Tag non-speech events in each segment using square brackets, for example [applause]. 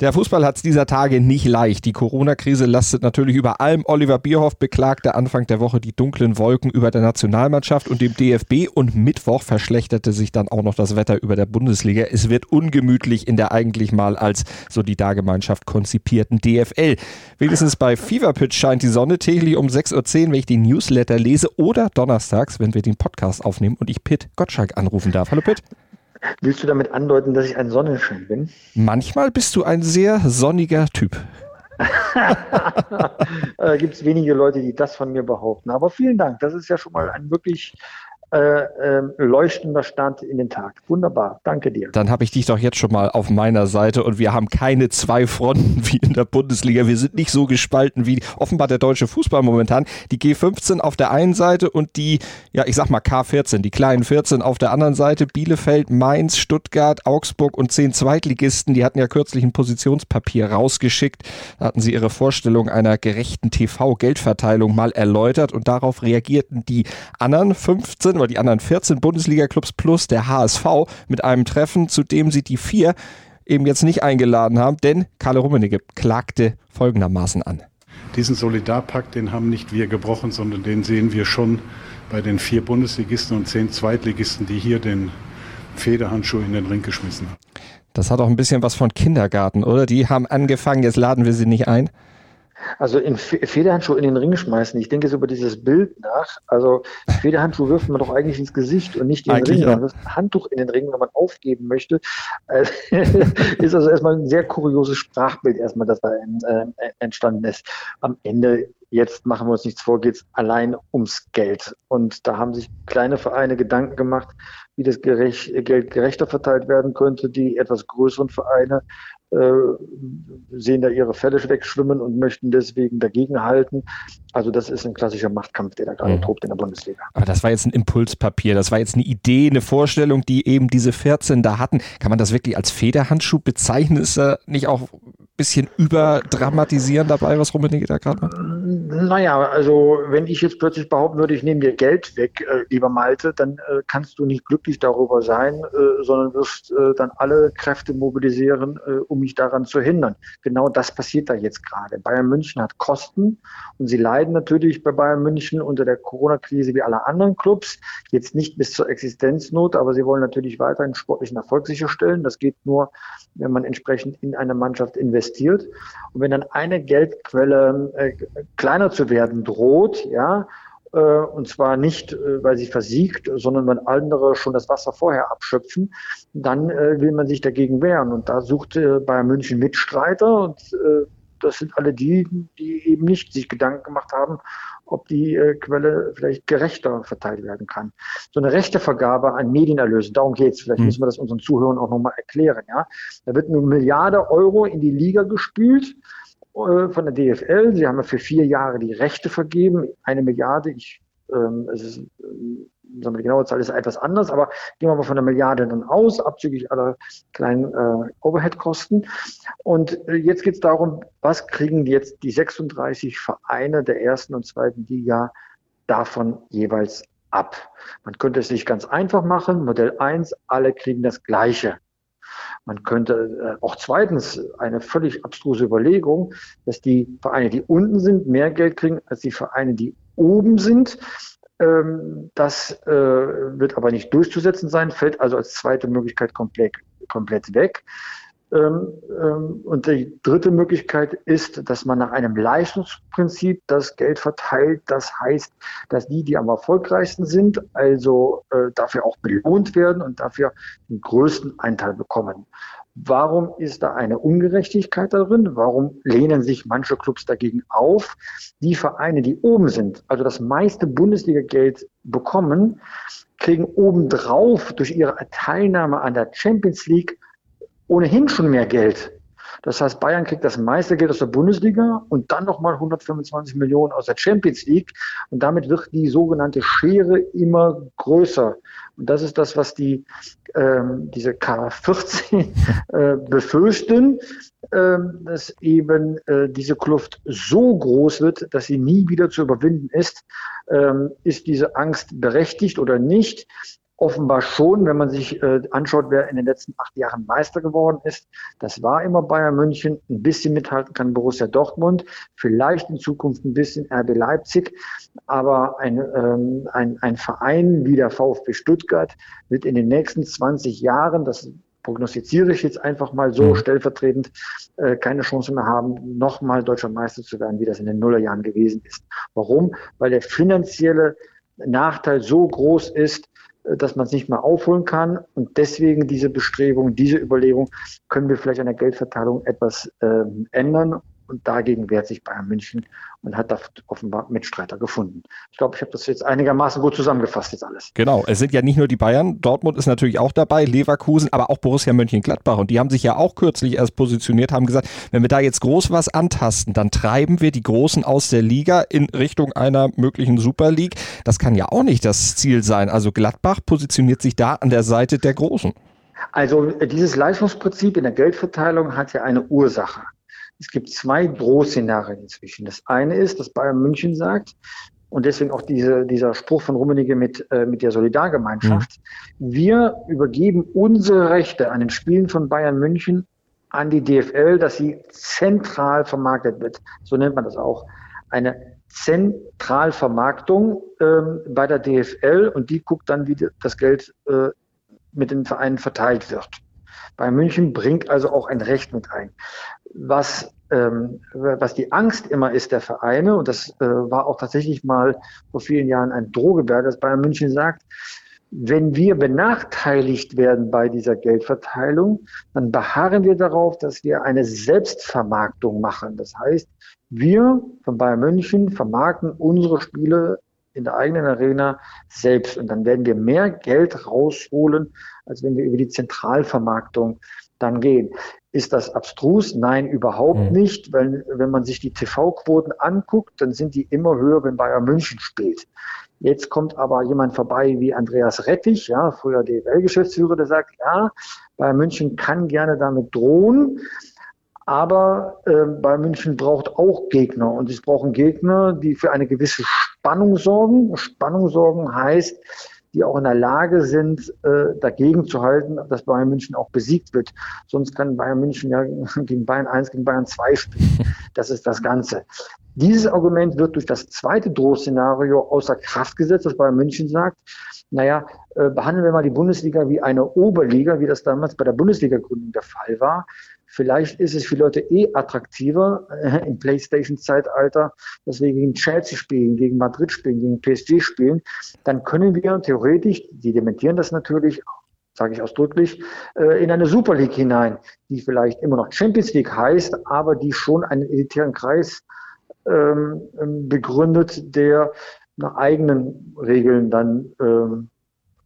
Der Fußball hat es dieser Tage nicht leicht. Die Corona-Krise lastet natürlich über allem. Oliver Bierhoff beklagte Anfang der Woche die dunklen Wolken über der Nationalmannschaft und dem DFB und Mittwoch verschlechterte sich dann auch noch das Wetter über der Bundesliga. Es wird ungemütlich in der eigentlich mal als Solidargemeinschaft konzipierten DFL. Wenigstens bei Fever Pitch scheint die Sonne täglich um 6.10 Uhr, wenn ich den Newsletter lese oder donnerstags, wenn wir den Podcast aufnehmen und ich Pitt Gottschalk anrufen darf. Hallo Pitt. Willst du damit andeuten, dass ich ein Sonnenschein bin? Manchmal bist du ein sehr sonniger Typ. [laughs] äh, Gibt es wenige Leute, die das von mir behaupten. Aber vielen Dank. Das ist ja schon mal ein wirklich äh, äh, leuchtender Start in den Tag. Wunderbar, danke dir. Dann habe ich dich doch jetzt schon mal auf meiner Seite und wir haben keine zwei Fronten wie in der Bundesliga. Wir sind nicht so gespalten wie offenbar der deutsche Fußball momentan. Die G15 auf der einen Seite und die, ja, ich sag mal K14, die kleinen 14 auf der anderen Seite. Bielefeld, Mainz, Stuttgart, Augsburg und zehn Zweitligisten. Die hatten ja kürzlich ein Positionspapier rausgeschickt. Da hatten sie ihre Vorstellung einer gerechten TV-Geldverteilung mal erläutert und darauf reagierten die anderen 15 oder die anderen 14 Bundesliga-Clubs plus der HSV mit einem Treffen, zu dem sie die vier eben jetzt nicht eingeladen haben, denn Karl Rummenigge klagte folgendermaßen an. Diesen Solidarpakt, den haben nicht wir gebrochen, sondern den sehen wir schon bei den vier Bundesligisten und zehn Zweitligisten, die hier den Federhandschuh in den Ring geschmissen haben. Das hat auch ein bisschen was von Kindergarten, oder? Die haben angefangen, jetzt laden wir sie nicht ein. Also in Federhandschuh in den Ring schmeißen. Ich denke jetzt über dieses Bild nach. Also Federhandschuh wirft man doch eigentlich ins Gesicht und nicht in den eigentlich Ring. Man wirft ein Handtuch in den Ring, wenn man aufgeben möchte. Also, [laughs] ist also erstmal ein sehr kurioses Sprachbild erstmal, das da äh, entstanden ist. Am Ende jetzt machen wir uns nichts vor, geht es allein ums Geld. Und da haben sich kleine Vereine Gedanken gemacht, wie das gerecht, Geld gerechter verteilt werden könnte. Die etwas größeren Vereine äh, sehen da ihre Fälle wegschwimmen und möchten deswegen dagegenhalten. Also das ist ein klassischer Machtkampf, der da gerade mhm. tobt in der Bundesliga. Aber das war jetzt ein Impulspapier, das war jetzt eine Idee, eine Vorstellung, die eben diese 14 da hatten. Kann man das wirklich als Federhandschuh bezeichnen? Ist er nicht auch bisschen überdramatisieren dabei, was Rummenigge da gerade macht? Naja, also wenn ich jetzt plötzlich behaupten würde, ich nehme dir Geld weg, äh, lieber Malte, dann äh, kannst du nicht glücklich darüber sein, äh, sondern wirst äh, dann alle Kräfte mobilisieren, äh, um mich daran zu hindern. Genau das passiert da jetzt gerade. Bayern München hat Kosten und sie leiden natürlich bei Bayern München unter der Corona-Krise wie alle anderen Clubs. Jetzt nicht bis zur Existenznot, aber sie wollen natürlich weiterhin sportlichen Erfolg sicherstellen. Das geht nur, wenn man entsprechend in eine Mannschaft investiert. Und wenn dann eine Geldquelle äh, kleiner zu werden droht, ja, äh, und zwar nicht, äh, weil sie versiegt, sondern wenn andere schon das Wasser vorher abschöpfen, dann äh, will man sich dagegen wehren. Und da sucht Bayern München Mitstreiter und das sind alle die, die eben nicht sich Gedanken gemacht haben, ob die Quelle vielleicht gerechter verteilt werden kann. So eine rechte Vergabe an Medienerlöse, darum geht's. Vielleicht mhm. müssen wir das unseren Zuhörern auch nochmal erklären. Ja? Da wird eine Milliarde Euro in die Liga gespült von der DFL. Sie haben ja für vier Jahre die Rechte vergeben. Eine Milliarde, ich ähm, es ist ähm, sagen wir, die genaue Zahl ist etwas anders, aber gehen wir mal von einer Milliarde dann aus, abzüglich aller kleinen äh, Overhead-Kosten. Und äh, jetzt geht es darum, was kriegen jetzt die 36 Vereine der ersten und zweiten Liga davon jeweils ab? Man könnte es sich ganz einfach machen. Modell 1, alle kriegen das Gleiche. Man könnte äh, auch zweitens eine völlig abstruse Überlegung, dass die Vereine, die unten sind, mehr Geld kriegen als die Vereine, die oben sind. Ähm, das äh, wird aber nicht durchzusetzen sein, fällt also als zweite Möglichkeit komplett, komplett weg. Ähm, ähm, und die dritte Möglichkeit ist, dass man nach einem Leistungsprinzip das Geld verteilt. Das heißt, dass die, die am erfolgreichsten sind, also äh, dafür auch belohnt werden und dafür den größten Anteil bekommen. Warum ist da eine Ungerechtigkeit darin? Warum lehnen sich manche Clubs dagegen auf? Die Vereine, die oben sind, also das meiste Bundesliga-Geld bekommen, kriegen obendrauf durch ihre Teilnahme an der Champions League ohnehin schon mehr Geld. Das heißt, Bayern kriegt das meiste Geld aus der Bundesliga und dann nochmal 125 Millionen aus der Champions League. Und damit wird die sogenannte Schere immer größer. Und das ist das, was die ähm, diese K14 [laughs] äh, befürchten, äh, dass eben äh, diese Kluft so groß wird, dass sie nie wieder zu überwinden ist. Ähm, ist diese Angst berechtigt oder nicht? Offenbar schon, wenn man sich äh, anschaut, wer in den letzten acht Jahren Meister geworden ist. Das war immer Bayern München. Ein bisschen mithalten kann Borussia Dortmund. Vielleicht in Zukunft ein bisschen RB Leipzig. Aber ein, ähm, ein, ein Verein wie der VfB Stuttgart wird in den nächsten 20 Jahren, das prognostiziere ich jetzt einfach mal so mhm. stellvertretend, äh, keine Chance mehr haben, nochmal deutscher Meister zu werden, wie das in den Nullerjahren gewesen ist. Warum? Weil der finanzielle Nachteil so groß ist, dass man es nicht mehr aufholen kann. Und deswegen diese Bestrebung, diese Überlegung, können wir vielleicht an der Geldverteilung etwas ähm, ändern. Und dagegen wehrt sich Bayern München und hat da offenbar Mitstreiter gefunden. Ich glaube, ich habe das jetzt einigermaßen gut zusammengefasst, jetzt alles. Genau, es sind ja nicht nur die Bayern, Dortmund ist natürlich auch dabei, Leverkusen, aber auch Borussia Mönchengladbach. Und die haben sich ja auch kürzlich erst positioniert, haben gesagt, wenn wir da jetzt groß was antasten, dann treiben wir die Großen aus der Liga in Richtung einer möglichen Super League. Das kann ja auch nicht das Ziel sein. Also Gladbach positioniert sich da an der Seite der Großen. Also dieses Leistungsprinzip in der Geldverteilung hat ja eine Ursache. Es gibt zwei Drohszenarien inzwischen. Das eine ist, dass Bayern München sagt, und deswegen auch diese, dieser Spruch von Rummenigge mit, äh, mit der Solidargemeinschaft. Mhm. Wir übergeben unsere Rechte an den Spielen von Bayern München an die DFL, dass sie zentral vermarktet wird. So nennt man das auch. Eine Zentralvermarktung ähm, bei der DFL und die guckt dann, wie das Geld äh, mit den Vereinen verteilt wird. Bayern München bringt also auch ein Recht mit ein. Was, ähm, was die Angst immer ist der Vereine, und das äh, war auch tatsächlich mal vor vielen Jahren ein Drohgebärde, dass Bayern München sagt, wenn wir benachteiligt werden bei dieser Geldverteilung, dann beharren wir darauf, dass wir eine Selbstvermarktung machen. Das heißt, wir von Bayern München vermarkten unsere Spiele in der eigenen Arena selbst. Und dann werden wir mehr Geld rausholen, als wenn wir über die Zentralvermarktung dann gehen. Ist das abstrus? Nein, überhaupt mhm. nicht. Weil wenn man sich die TV-Quoten anguckt, dann sind die immer höher, wenn Bayern München spielt. Jetzt kommt aber jemand vorbei wie Andreas Rettich, ja, früher DFL-Geschäftsführer, der sagt, ja, Bayern München kann gerne damit drohen. Aber äh, Bayern München braucht auch Gegner und es brauchen Gegner, die für eine gewisse Spannung sorgen. Spannung sorgen heißt, die auch in der Lage sind, äh, dagegen zu halten, dass Bayern München auch besiegt wird. Sonst kann Bayern München ja [laughs] gegen Bayern 1, gegen Bayern 2 spielen. [laughs] Das ist das Ganze. Dieses Argument wird durch das zweite Drohszenario außer Kraft gesetzt, dass Bayern München sagt, naja, äh, behandeln wir mal die Bundesliga wie eine Oberliga, wie das damals bei der Bundesliga-Gründung der Fall war. Vielleicht ist es für Leute eh attraktiver äh, im PlayStation-Zeitalter, dass wir gegen Chelsea spielen, gegen Madrid spielen, gegen PSG spielen. Dann können wir theoretisch, die dementieren das natürlich, sage ich ausdrücklich, äh, in eine Super League hinein, die vielleicht immer noch Champions League heißt, aber die schon einen elitären Kreis ähm, begründet, der nach eigenen Regeln dann ähm,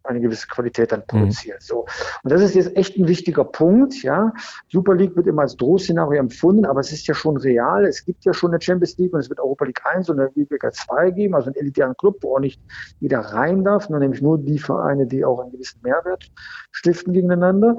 eine gewisse Qualität dann mhm. produziert. Mhm. So. Und das ist jetzt echt ein wichtiger Punkt, ja. Super League wird immer als Drohszenario empfunden, aber es ist ja schon real. Es gibt ja schon eine Champions League und es wird Europa League 1 und eine Liga 2 geben, also einen elitären Club, wo auch nicht jeder rein darf, nur nämlich nur die Vereine, die auch einen gewissen Mehrwert stiften gegeneinander.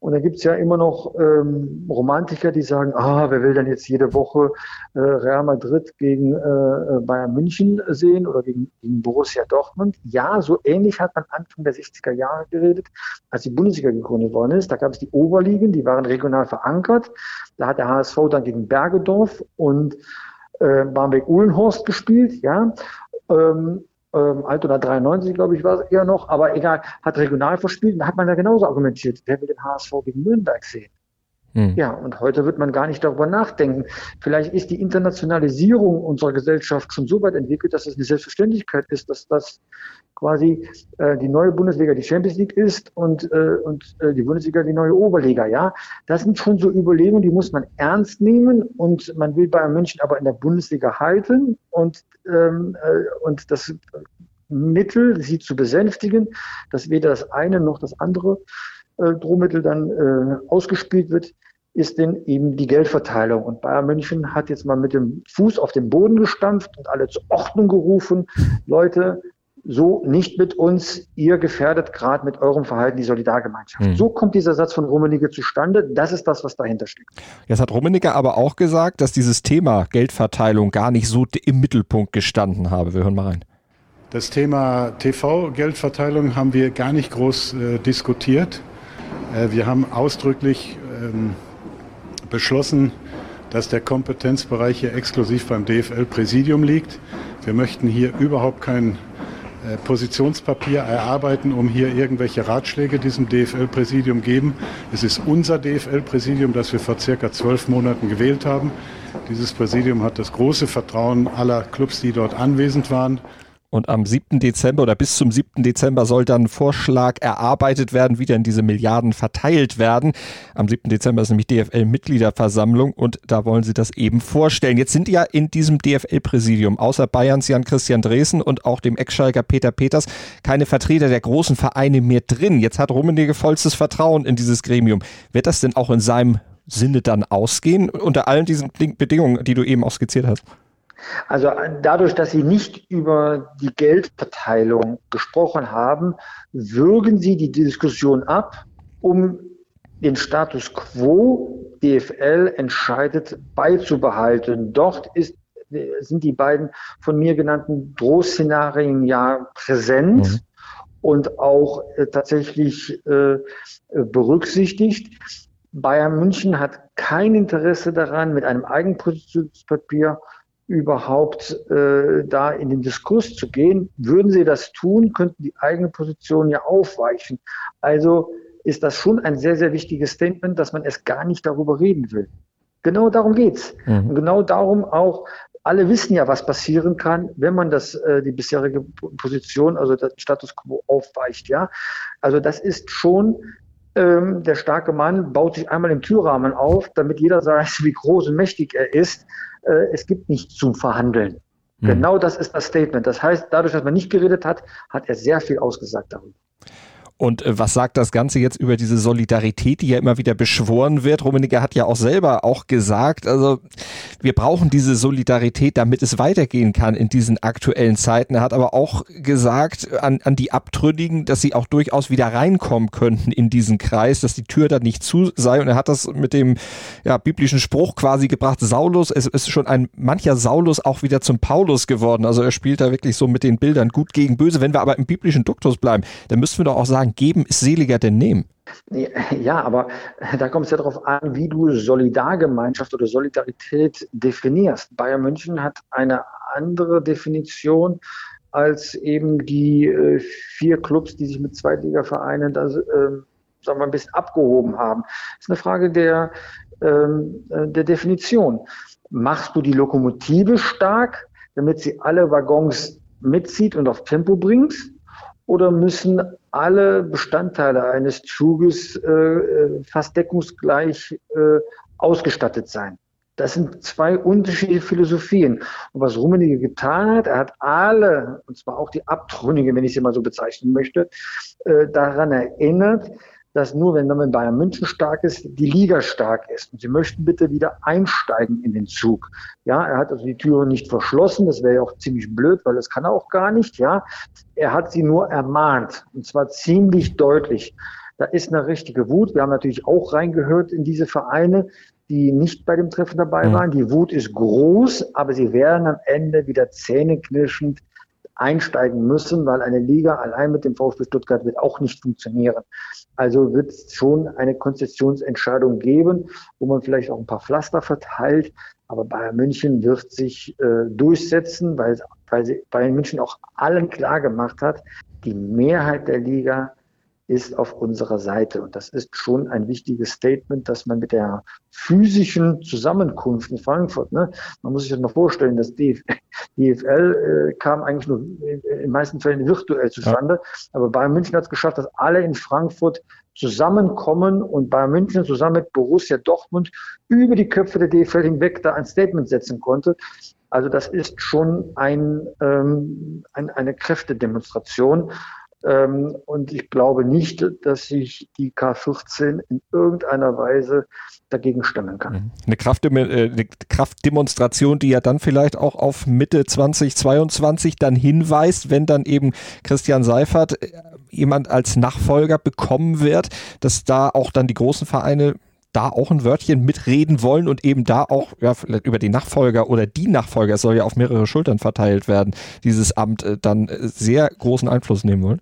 Und da gibt's ja immer noch ähm, Romantiker, die sagen, ah, wer will denn jetzt jede Woche äh, Real Madrid gegen äh, Bayern München sehen oder gegen, gegen Borussia Dortmund? Ja, so ähnlich hat man Anfang der 60er Jahre geredet, als die Bundesliga gegründet worden ist. Da gab es die Oberligen, die waren regional verankert. Da hat der HSV dann gegen Bergedorf und äh, Barmbek-Uhlenhorst gespielt, ja. Ähm, ähm, Altona 93, glaube ich, war es eher noch, aber egal, hat regional verspielt, da hat man ja genauso argumentiert. Wer will den HSV gegen Nürnberg sehen? Hm. Ja, und heute wird man gar nicht darüber nachdenken. Vielleicht ist die Internationalisierung unserer Gesellschaft schon so weit entwickelt, dass es eine Selbstverständlichkeit ist, dass das quasi äh, die neue Bundesliga die Champions League ist und, äh, und äh, die Bundesliga die neue Oberliga. Ja, das sind schon so Überlegungen, die muss man ernst nehmen und man will Bayern München aber in der Bundesliga halten und, ähm, äh, und das Mittel, sie zu besänftigen, dass weder das eine noch das andere Drohmittel dann äh, ausgespielt wird, ist denn eben die Geldverteilung. Und Bayern München hat jetzt mal mit dem Fuß auf den Boden gestampft und alle zur Ordnung gerufen. Leute, so nicht mit uns, ihr gefährdet gerade mit eurem Verhalten die Solidargemeinschaft. Mhm. So kommt dieser Satz von Rummenigge zustande. Das ist das, was dahinter steht. Jetzt hat Rummenigge aber auch gesagt, dass dieses Thema Geldverteilung gar nicht so im Mittelpunkt gestanden habe. Wir hören mal rein. Das Thema TV-Geldverteilung haben wir gar nicht groß äh, diskutiert. Äh, wir haben ausdrücklich ähm, beschlossen, dass der Kompetenzbereich hier exklusiv beim DFL-Präsidium liegt. Wir möchten hier überhaupt kein äh, Positionspapier erarbeiten, um hier irgendwelche Ratschläge diesem DFL-Präsidium geben. Es ist unser DFL-Präsidium, das wir vor circa zwölf Monaten gewählt haben. Dieses Präsidium hat das große Vertrauen aller Clubs, die dort anwesend waren. Und am 7. Dezember oder bis zum 7. Dezember soll dann ein Vorschlag erarbeitet werden, wie denn diese Milliarden verteilt werden. Am 7. Dezember ist nämlich DFL-Mitgliederversammlung und da wollen sie das eben vorstellen. Jetzt sind ja in diesem DFL-Präsidium außer Bayerns Jan-Christian Dresen und auch dem Ex-Schalker Peter Peters keine Vertreter der großen Vereine mehr drin. Jetzt hat Rummenigge vollstes Vertrauen in dieses Gremium. Wird das denn auch in seinem Sinne dann ausgehen, unter allen diesen Bedingungen, die du eben auch skizziert hast? Also dadurch, dass Sie nicht über die Geldverteilung gesprochen haben, würgen Sie die Diskussion ab, um den Status quo DFL entscheidet beizubehalten. Dort ist, sind die beiden von mir genannten Drohszenarien ja präsent. Mhm. Und auch äh, tatsächlich äh, berücksichtigt. Bayern München hat kein Interesse daran, mit einem Eigenpositionspapier überhaupt äh, da in den Diskurs zu gehen. Würden sie das tun, könnten die eigene Position ja aufweichen. Also ist das schon ein sehr, sehr wichtiges Statement, dass man es gar nicht darüber reden will. Genau darum geht's. Mhm. Und genau darum auch, alle wissen ja, was passieren kann, wenn man das, äh, die bisherige Position, also der Status quo aufweicht, ja. Also das ist schon ähm, der starke Mann baut sich einmal im Türrahmen auf, damit jeder [laughs] weiß, wie groß und mächtig er ist äh, es gibt nichts zum Verhandeln. Mhm. Genau das ist das Statement. Das heißt, dadurch, dass man nicht geredet hat, hat er sehr viel ausgesagt darüber. Und äh, was sagt das Ganze jetzt über diese Solidarität, die ja immer wieder beschworen wird? Rummenigge hat ja auch selber auch gesagt, also wir brauchen diese Solidarität, damit es weitergehen kann in diesen aktuellen Zeiten. Er hat aber auch gesagt an, an die Abtrünnigen, dass sie auch durchaus wieder reinkommen könnten in diesen Kreis, dass die Tür da nicht zu sei. Und er hat das mit dem ja, biblischen Spruch quasi gebracht, Saulus, es ist schon ein mancher Saulus auch wieder zum Paulus geworden. Also er spielt da wirklich so mit den Bildern gut gegen böse. Wenn wir aber im biblischen Duktus bleiben, dann müssten wir doch auch sagen, sagen, geben ist seliger denn nehmen. Ja, aber da kommt es ja darauf an, wie du Solidargemeinschaft oder Solidarität definierst. Bayern München hat eine andere Definition als eben die äh, vier Clubs, die sich mit Zweitligavereinen da, äh, sagen wir, ein bisschen abgehoben haben. Das ist eine Frage der, ähm, äh, der Definition. Machst du die Lokomotive stark, damit sie alle Waggons mitzieht und auf Tempo bringt? Oder müssen alle Bestandteile eines Zuges äh, äh, fast deckungsgleich äh, ausgestattet sein. Das sind zwei unterschiedliche Philosophien. Und was Rummenigge getan hat, er hat alle, und zwar auch die Abtrünnigen, wenn ich sie mal so bezeichnen möchte, äh, daran erinnert, dass nur wenn dann Bayern München stark ist, die Liga stark ist. Und sie möchten bitte wieder einsteigen in den Zug. Ja, er hat also die Türe nicht verschlossen. Das wäre ja auch ziemlich blöd, weil das kann er auch gar nicht. Ja, er hat sie nur ermahnt. Und zwar ziemlich deutlich. Da ist eine richtige Wut. Wir haben natürlich auch reingehört in diese Vereine, die nicht bei dem Treffen dabei waren. Die Wut ist groß, aber sie werden am Ende wieder zähneknirschend einsteigen müssen, weil eine Liga allein mit dem VfB Stuttgart wird auch nicht funktionieren. Also wird es schon eine Konzessionsentscheidung geben, wo man vielleicht auch ein paar Pflaster verteilt. Aber Bayern München wird sich äh, durchsetzen, weil, weil sie Bayern München auch allen klar gemacht hat, die Mehrheit der Liga ist auf unserer Seite. Und das ist schon ein wichtiges Statement, dass man mit der physischen Zusammenkunft in Frankfurt, ne, man muss sich das mal vorstellen, dass die [laughs] DFL äh, kam eigentlich nur in, in den meisten Fällen virtuell zustande. Ja. Aber Bayern München hat es geschafft, dass alle in Frankfurt zusammenkommen und Bayern München zusammen mit Borussia Dortmund über die Köpfe der DFL hinweg da ein Statement setzen konnte. Also das ist schon ein, ähm, ein, eine Kräftedemonstration. Ähm, und ich glaube nicht, dass sich die K14 in irgendeiner Weise dagegen stemmen kann. Mhm. Eine, Kraft, äh, eine Kraftdemonstration, die ja dann vielleicht auch auf Mitte 2022 dann hinweist, wenn dann eben Christian Seifert äh, jemand als Nachfolger bekommen wird, dass da auch dann die großen Vereine da auch ein Wörtchen mitreden wollen und eben da auch ja, über die Nachfolger oder die Nachfolger, es soll ja auf mehrere Schultern verteilt werden, dieses Amt äh, dann sehr großen Einfluss nehmen wollen?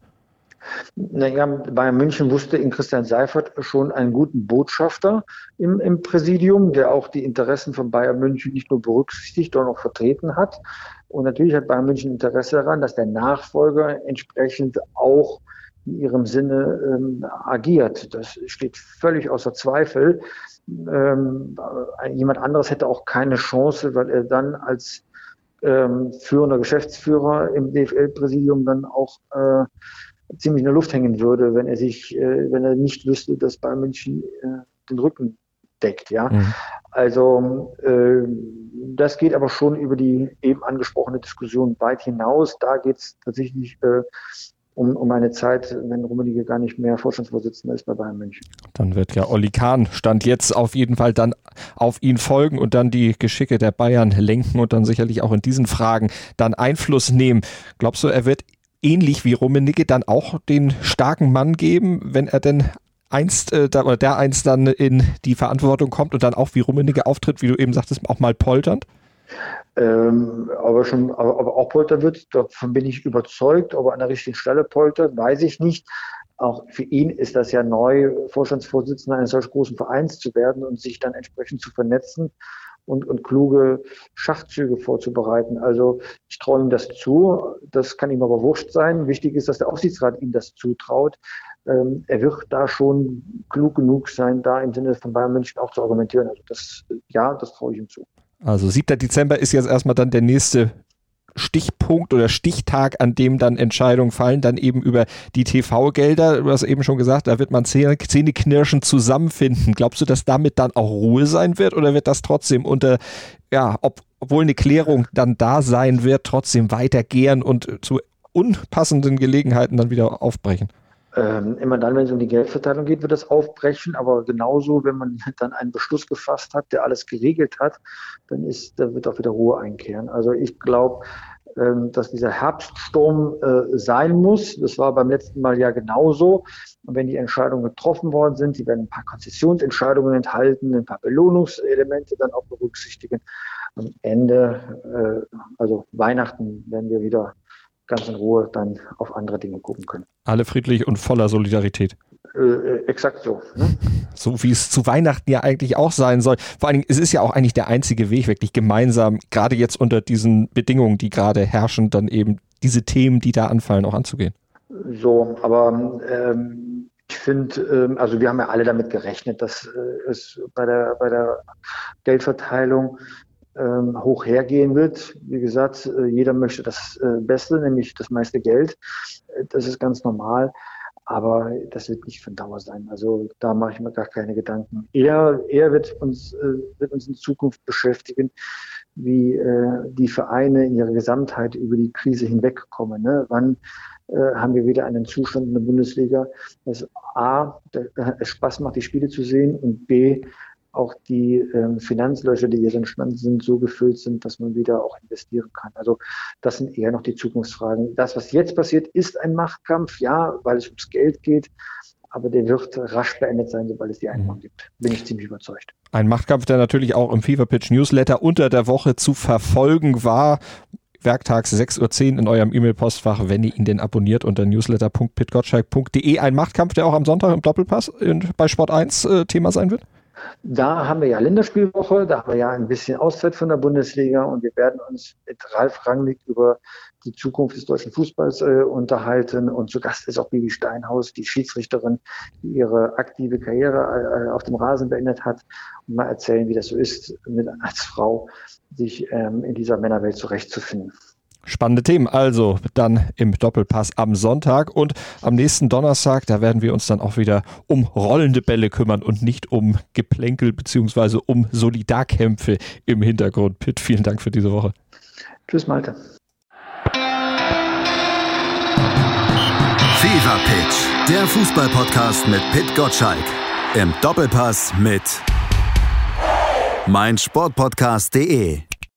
Naja, Bayern München wusste in Christian Seifert schon einen guten Botschafter im, im Präsidium, der auch die Interessen von Bayern München nicht nur berücksichtigt, sondern auch vertreten hat. Und natürlich hat Bayern München Interesse daran, dass der Nachfolger entsprechend auch in ihrem Sinne ähm, agiert. Das steht völlig außer Zweifel. Ähm, jemand anderes hätte auch keine Chance, weil er dann als ähm, führender Geschäftsführer im DFL-Präsidium dann auch äh, ziemlich in der Luft hängen würde, wenn er sich, äh, wenn er nicht wüsste, dass Bayern München äh, den Rücken deckt, ja. Mhm. Also äh, das geht aber schon über die eben angesprochene Diskussion weit hinaus. Da geht es tatsächlich äh, um, um eine Zeit, wenn Rummenigge gar nicht mehr Vorstandsvorsitzender ist bei Bayern München. Dann wird ja Olli Kahn Stand jetzt auf jeden Fall dann auf ihn folgen und dann die Geschicke der Bayern lenken und dann sicherlich auch in diesen Fragen dann Einfluss nehmen. Glaubst du, er wird ähnlich wie Rummenigge dann auch den starken Mann geben, wenn er denn einst äh, da, oder der einst dann in die Verantwortung kommt und dann auch wie Rummenigge auftritt, wie du eben sagtest, auch mal polternd? Ähm, aber schon, aber, aber auch poltern wird, davon bin ich überzeugt. Ob er an der richtigen Stelle poltert, weiß ich nicht. Auch für ihn ist das ja neu, Vorstandsvorsitzender eines solch großen Vereins zu werden und sich dann entsprechend zu vernetzen und, und kluge Schachzüge vorzubereiten. Also ich traue ihm das zu. Das kann ihm aber wurscht sein. Wichtig ist, dass der Aufsichtsrat ihm das zutraut. Ähm, er wird da schon klug genug sein, da im Sinne von Bayern München auch zu argumentieren. Also das, ja, das traue ich ihm zu. Also 7. Dezember ist jetzt erstmal dann der nächste Stichpunkt oder Stichtag, an dem dann Entscheidungen fallen, dann eben über die TV-Gelder. Du hast eben schon gesagt, da wird man Zähneknirschen zusammenfinden. Glaubst du, dass damit dann auch Ruhe sein wird oder wird das trotzdem unter, ja, ob, obwohl eine Klärung dann da sein wird, trotzdem weitergehen und zu unpassenden Gelegenheiten dann wieder aufbrechen? Ähm, immer dann, wenn es um die Geldverteilung geht, wird das aufbrechen. Aber genauso, wenn man [laughs] dann einen Beschluss gefasst hat, der alles geregelt hat, dann ist, da wird auch wieder Ruhe einkehren. Also ich glaube, ähm, dass dieser Herbststurm äh, sein muss. Das war beim letzten Mal ja genauso. Und wenn die Entscheidungen getroffen worden sind, die werden ein paar Konzessionsentscheidungen enthalten, ein paar Belohnungselemente dann auch berücksichtigen. Am Ende, äh, also Weihnachten, werden wir wieder ganz in Ruhe dann auf andere Dinge gucken können. Alle friedlich und voller Solidarität. Äh, äh, exakt so. Ne? [laughs] So wie es zu Weihnachten ja eigentlich auch sein soll. Vor allen Dingen, es ist ja auch eigentlich der einzige Weg, wirklich gemeinsam, gerade jetzt unter diesen Bedingungen, die gerade herrschen, dann eben diese Themen, die da anfallen, auch anzugehen. So, aber ähm, ich finde, ähm, also wir haben ja alle damit gerechnet, dass äh, es bei der, bei der Geldverteilung ähm, hoch hergehen wird. Wie gesagt, äh, jeder möchte das äh, Beste, nämlich das meiste Geld. Äh, das ist ganz normal. Aber das wird nicht von Dauer sein. Also da mache ich mir gar keine Gedanken. Er, er wird uns, wird uns in Zukunft beschäftigen, wie die Vereine in ihrer Gesamtheit über die Krise hinwegkommen. Ne? Wann haben wir wieder einen Zustand in der Bundesliga, dass A, es Spaß macht, die Spiele zu sehen und B, auch die ähm, Finanzlöcher, die jetzt entstanden sind, so gefüllt sind, dass man wieder auch investieren kann. Also das sind eher noch die Zukunftsfragen. Das, was jetzt passiert, ist ein Machtkampf, ja, weil es ums Geld geht, aber der wird rasch beendet sein, sobald es die Einnahmen mhm. gibt. Bin ich ziemlich überzeugt. Ein Machtkampf, der natürlich auch im Fever Pitch Newsletter unter der Woche zu verfolgen war werktags 6.10 Uhr in eurem E-Mail-Postfach, wenn ihr ihn denn abonniert unter newsletter.pitgottschalk.de. Ein Machtkampf, der auch am Sonntag im Doppelpass bei Sport 1 äh, Thema sein wird? Da haben wir ja Länderspielwoche, da haben wir ja ein bisschen Auszeit von der Bundesliga und wir werden uns mit Ralf Rangnick über die Zukunft des deutschen Fußballs äh, unterhalten. Und zu Gast ist auch Bibi Steinhaus, die Schiedsrichterin, die ihre aktive Karriere äh, auf dem Rasen beendet hat und mal erzählen, wie das so ist, mit, als Frau sich ähm, in dieser Männerwelt zurechtzufinden. Spannende Themen. Also dann im Doppelpass am Sonntag und am nächsten Donnerstag, da werden wir uns dann auch wieder um rollende Bälle kümmern und nicht um Geplänkel beziehungsweise um Solidarkämpfe im Hintergrund. Pitt, vielen Dank für diese Woche. Tschüss, Malte. Fever Pitch, der Fußballpodcast mit Pitt Gottschalk. Im Doppelpass mit mein Sportpodcast.de